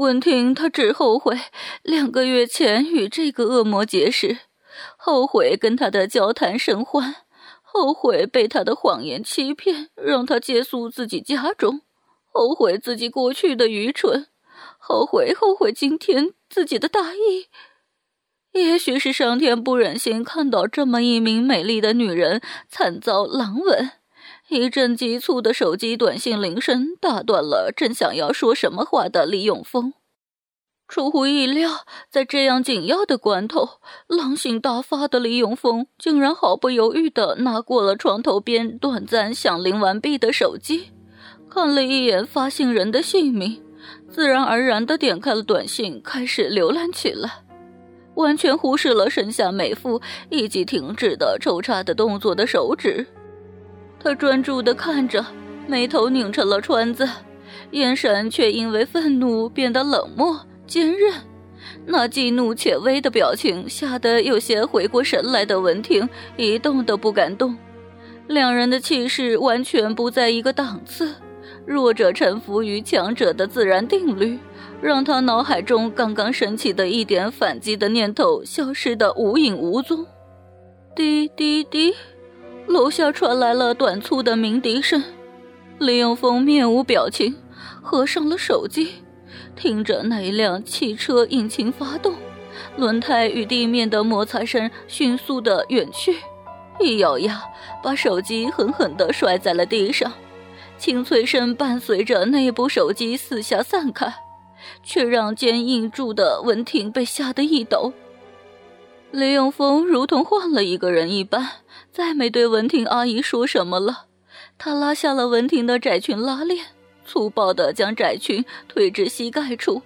文婷，她只后悔两个月前与这个恶魔结识，后悔跟他的交谈甚欢，后悔被他的谎言欺骗，让他借宿自己家中，后悔自己过去的愚蠢，后悔后悔今天自己的大意。也许是上天不忍心看到这么一名美丽的女人惨遭狼吻。一阵急促的手机短信铃声打断了正想要说什么话的李永峰。出乎意料，在这样紧要的关头，狼性大发的李永峰竟然毫不犹豫地拿过了床头边短暂响铃完毕的手机，看了一眼发信人的姓名，自然而然地点开了短信，开始浏览起来，完全忽视了身下美妇以及停止的抽插的动作的手指。他专注地看着，眉头拧成了川字，眼神却因为愤怒变得冷漠坚韧。那既怒且威的表情吓得有些回过神来的文婷一动都不敢动。两人的气势完全不在一个档次，弱者臣服于强者的自然定律，让他脑海中刚刚升起的一点反击的念头消失得无影无踪。滴滴滴。楼下传来了短促的鸣笛声，李永峰面无表情，合上了手机，听着那一辆汽车引擎发动，轮胎与地面的摩擦声迅速的远去，一咬牙，把手机狠狠地摔在了地上，清脆声伴随着那部手机四下散开，却让坚硬住的文婷被吓得一抖。李永峰如同换了一个人一般，再没对文婷阿姨说什么了。他拉下了文婷的窄裙拉链，粗暴地将窄裙推至膝盖处。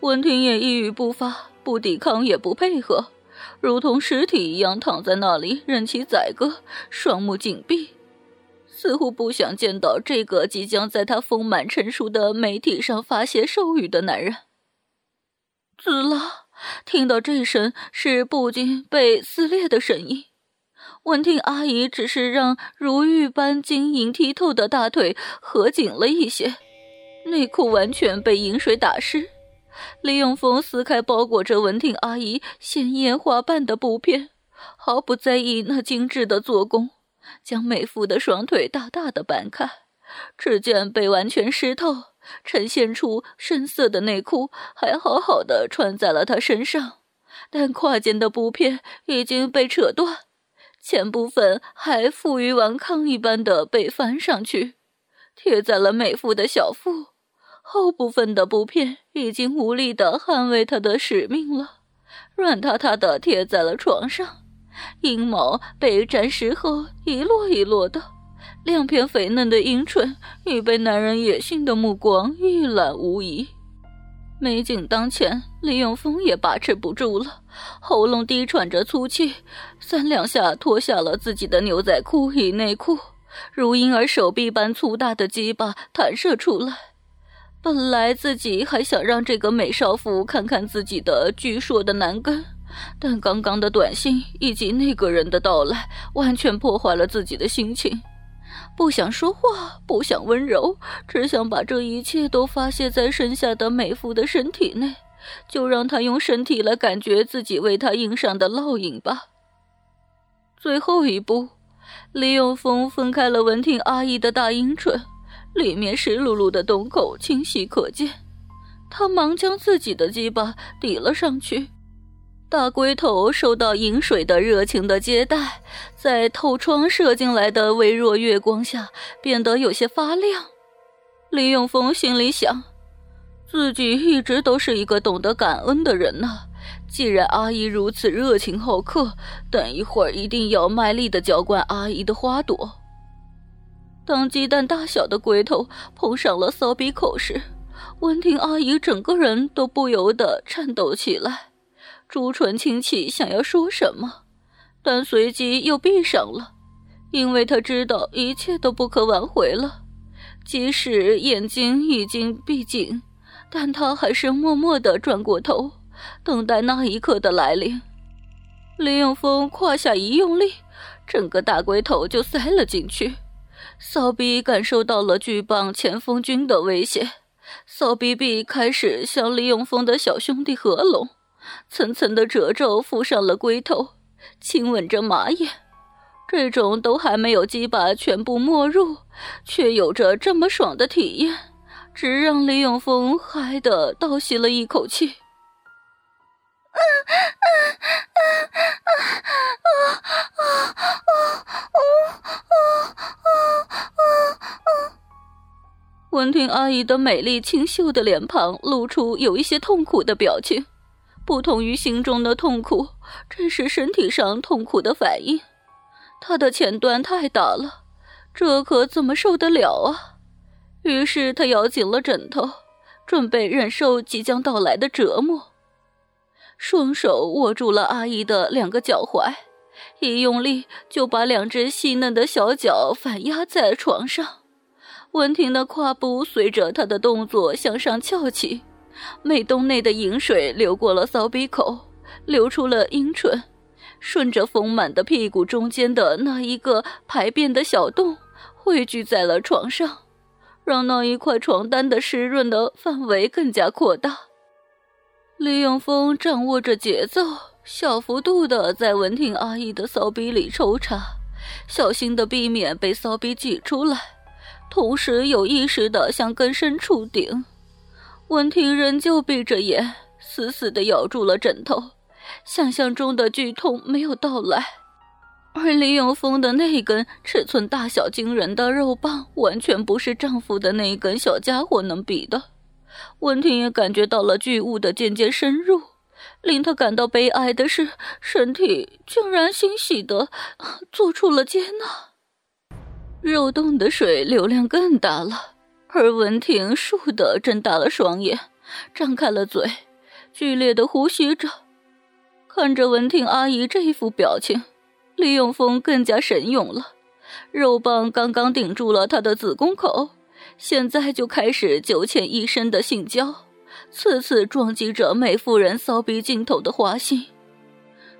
文婷也一语不发，不抵抗也不配合，如同尸体一样躺在那里，任其宰割，双目紧闭，似乎不想见到这个即将在他丰满成熟的媒体上发泄兽欲的男人。滋啦！听到这声是布巾被撕裂的声音，文婷阿姨只是让如玉般晶莹剔透的大腿合紧了一些，内裤完全被饮水打湿。李永峰撕开包裹着文婷阿姨鲜艳花瓣的布片，毫不在意那精致的做工，将美妇的双腿大大的掰开，只见被完全湿透。呈现出深色的内裤还好好的穿在了她身上，但胯间的布片已经被扯断，前部分还负隅顽抗一般的被翻上去，贴在了美妇的小腹，后部分的布片已经无力的捍卫他的使命了，软塌塌的贴在了床上，阴毛被沾湿后一落一落的。两片肥嫩的阴唇已被男人野性的目光一览无遗。美景当前，李永峰也把持不住了，喉咙低喘着粗气，三两下脱下了自己的牛仔裤与内裤，如婴儿手臂般粗大的鸡巴弹射出来。本来自己还想让这个美少妇看看自己的巨硕的男根，但刚刚的短信以及那个人的到来，完全破坏了自己的心情。不想说话，不想温柔，只想把这一切都发泄在身下的美妇的身体内，就让她用身体来感觉自己为她印上的烙印吧。最后一步，李永峰分开了文婷阿姨的大阴唇，里面湿漉漉的洞口清晰可见，他忙将自己的鸡巴抵了上去。大龟头受到饮水的热情的接待，在透窗射进来的微弱月光下变得有些发亮。李永峰心里想，自己一直都是一个懂得感恩的人呐。既然阿姨如此热情好客，等一会儿一定要卖力的浇灌阿姨的花朵。当鸡蛋大小的龟头碰上了骚鼻口时，文婷阿姨整个人都不由得颤抖起来。朱唇轻启，想要说什么，但随即又闭上了，因为他知道一切都不可挽回了。即使眼睛已经闭紧，但他还是默默地转过头，等待那一刻的来临。李永峰胯下一用力，整个大龟头就塞了进去。骚逼感受到了巨棒前锋军的威胁，骚逼逼开始向李永峰的小兄弟合拢，层层的褶皱附上了龟头，亲吻着马眼。这种都还没有鸡巴全部没入，却有着这么爽的体验，直让李永峰嗨的倒吸了一口气。闻听阿姨的美丽清秀的脸庞露出有一些痛苦的表情，不同于心中的痛苦，这是身体上痛苦的反应。她的前端太大了，这可怎么受得了啊？于是他咬紧了枕头，准备忍受即将到来的折磨。双手握住了阿姨的两个脚踝，一用力就把两只细嫩的小脚反压在床上。文婷的胯部随着他的动作向上翘起，美洞内的饮水流过了骚鼻口，流出了阴唇，顺着丰满的屁股中间的那一个排便的小洞汇聚在了床上，让那一块床单的湿润的范围更加扩大。李永峰掌握着节奏，小幅度的在文婷阿姨的骚逼里抽插，小心的避免被骚逼挤出来，同时有意识的向更深处顶。文婷仍旧闭着眼，死死的咬住了枕头，想象中的剧痛没有到来，而李永峰的那根尺寸大小惊人的肉棒，完全不是丈夫的那根小家伙能比的。文婷也感觉到了巨物的渐渐深入，令她感到悲哀的是，身体竟然欣喜的做出了接纳。肉洞的水流量更大了，而文婷倏地睁大了双眼，张开了嘴，剧烈的呼吸着。看着文婷阿姨这一副表情，李永峰更加神勇了。肉棒刚刚顶住了他的子宫口。现在就开始九浅一深的性交，次次撞击着美妇人骚逼尽头的花心，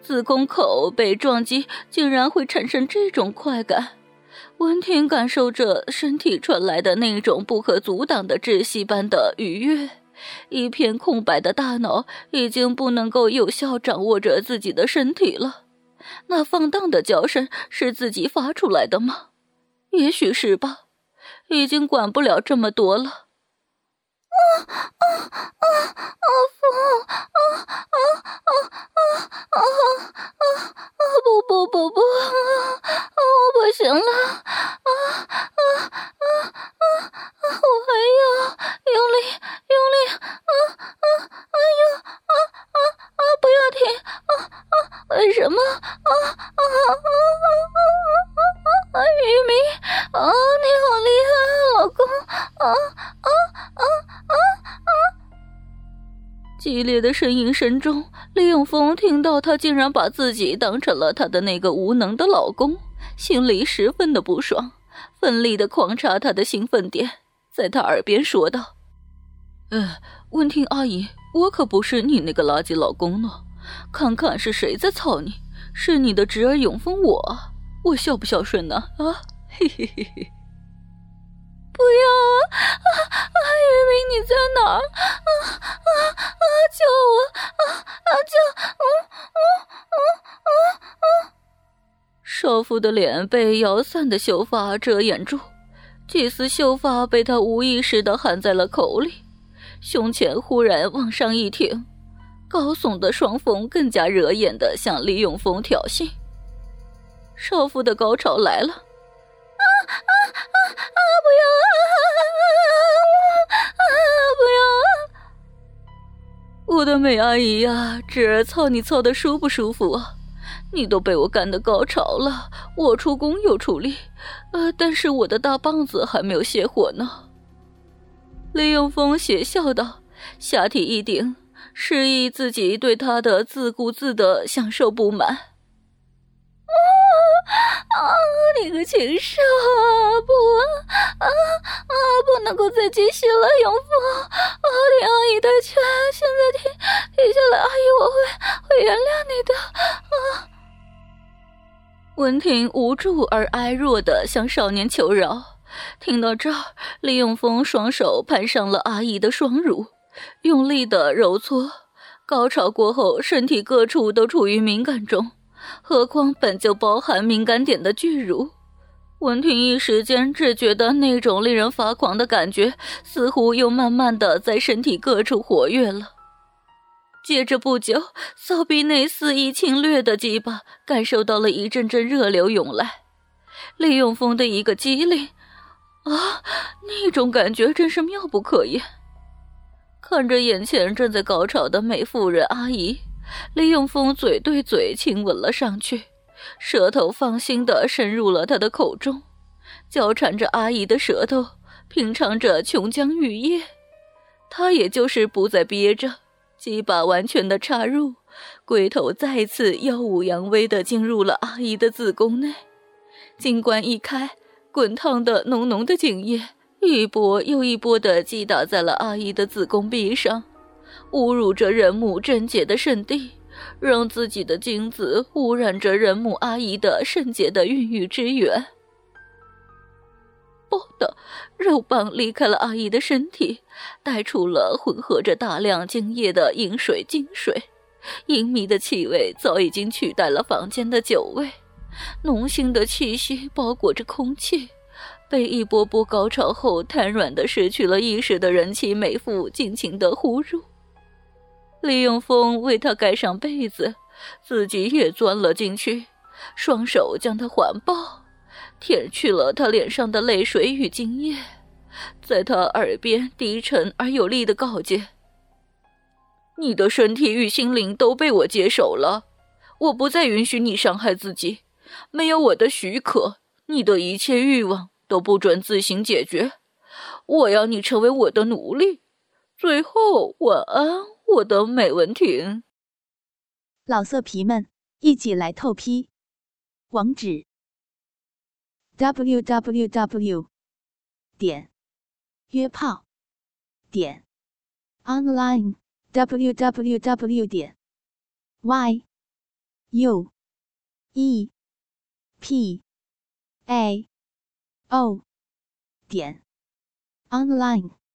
子宫口被撞击竟然会产生这种快感。温婷感受着身体传来的那种不可阻挡的窒息般的愉悦，一片空白的大脑已经不能够有效掌握着自己的身体了。那放荡的叫声是自己发出来的吗？也许是吧。已经管不了这么多了。啊啊啊！父啊啊啊啊啊啊！不不不不！啊，我不行了！啊啊啊啊！我还要用力用力！啊啊啊！用啊啊啊！不要停！啊啊！为什么？的呻吟声中，李永峰听到他竟然把自己当成了他的那个无能的老公，心里十分的不爽，奋力的狂插他的兴奋点，在他耳边说道：“呃，温婷阿姨，我可不是你那个垃圾老公呢，看看是谁在操你，是你的侄儿永峰我，我孝不孝顺呢？啊，嘿嘿嘿嘿。”不要啊！啊，玉明你在哪儿？啊啊啊！救我！啊啊救！嗯嗯嗯嗯嗯。少妇的脸被摇散的秀发遮掩住，几丝秀发被他无意识的含在了口里，胸前忽然往上一挺，高耸的双峰更加惹眼的向李永峰挑衅。少妇的高潮来了。啊啊啊啊！不要啊啊啊！不要！我的美阿姨呀，侄儿操你操的舒不舒服啊？你都被我干的高潮了，我出工又出力，呃，但是我的大棒子还没有泄火呢。李永峰邪笑道，下体一顶，示意自己对他的自顾自的享受不满。啊啊！你个禽兽啊！不啊啊！不能够再继续了，永峰。啊，听阿姨的劝，现在停停下来，阿姨我会会原谅你的。啊！文婷无助而哀弱的向少年求饶。听到这儿，李永峰双手攀上了阿姨的双乳，用力的揉搓。高潮过后，身体各处都处于敏感中，何况本就包含敏感点的巨乳。文婷一时间只觉得那种令人发狂的感觉，似乎又慢慢的在身体各处活跃了。接着不久，骚逼内肆意侵略的鸡巴感受到了一阵阵热流涌来，李永峰的一个机灵。啊，那种感觉真是妙不可言。看着眼前正在高潮的美妇人阿姨，李永峰嘴对嘴亲吻了上去，舌头放心的伸入了她的口中，交缠着阿姨的舌头，品尝着琼浆玉液。他也就是不再憋着，几把完全的插入，龟头再次耀武扬威的进入了阿姨的子宫内，金冠一开。滚烫的、浓浓的精液，一波又一波的击打在了阿姨的子宫壁上，侮辱着人母贞洁的圣地，让自己的精子污染着人母阿姨的圣洁的孕育之源。啵的，肉棒离开了阿姨的身体，带出了混合着大量精液的饮水精水，淫靡的气味早已经取代了房间的酒味。浓腥的气息包裹着空气，被一波波高潮后瘫软的失去了意识的人妻美妇尽情的呼入。利用风为她盖上被子，自己也钻了进去，双手将她环抱，舔去了她脸上的泪水与精液，在她耳边低沉而有力的告诫：“你的身体与心灵都被我接手了，我不再允许你伤害自己。”没有我的许可，你的一切欲望都不准自行解决。我要你成为我的奴隶。最后，晚安，我的美文婷。老色皮们，一起来透批！网址：w w w. 点约炮点 online w w w. 点 y u e p a o 点 online。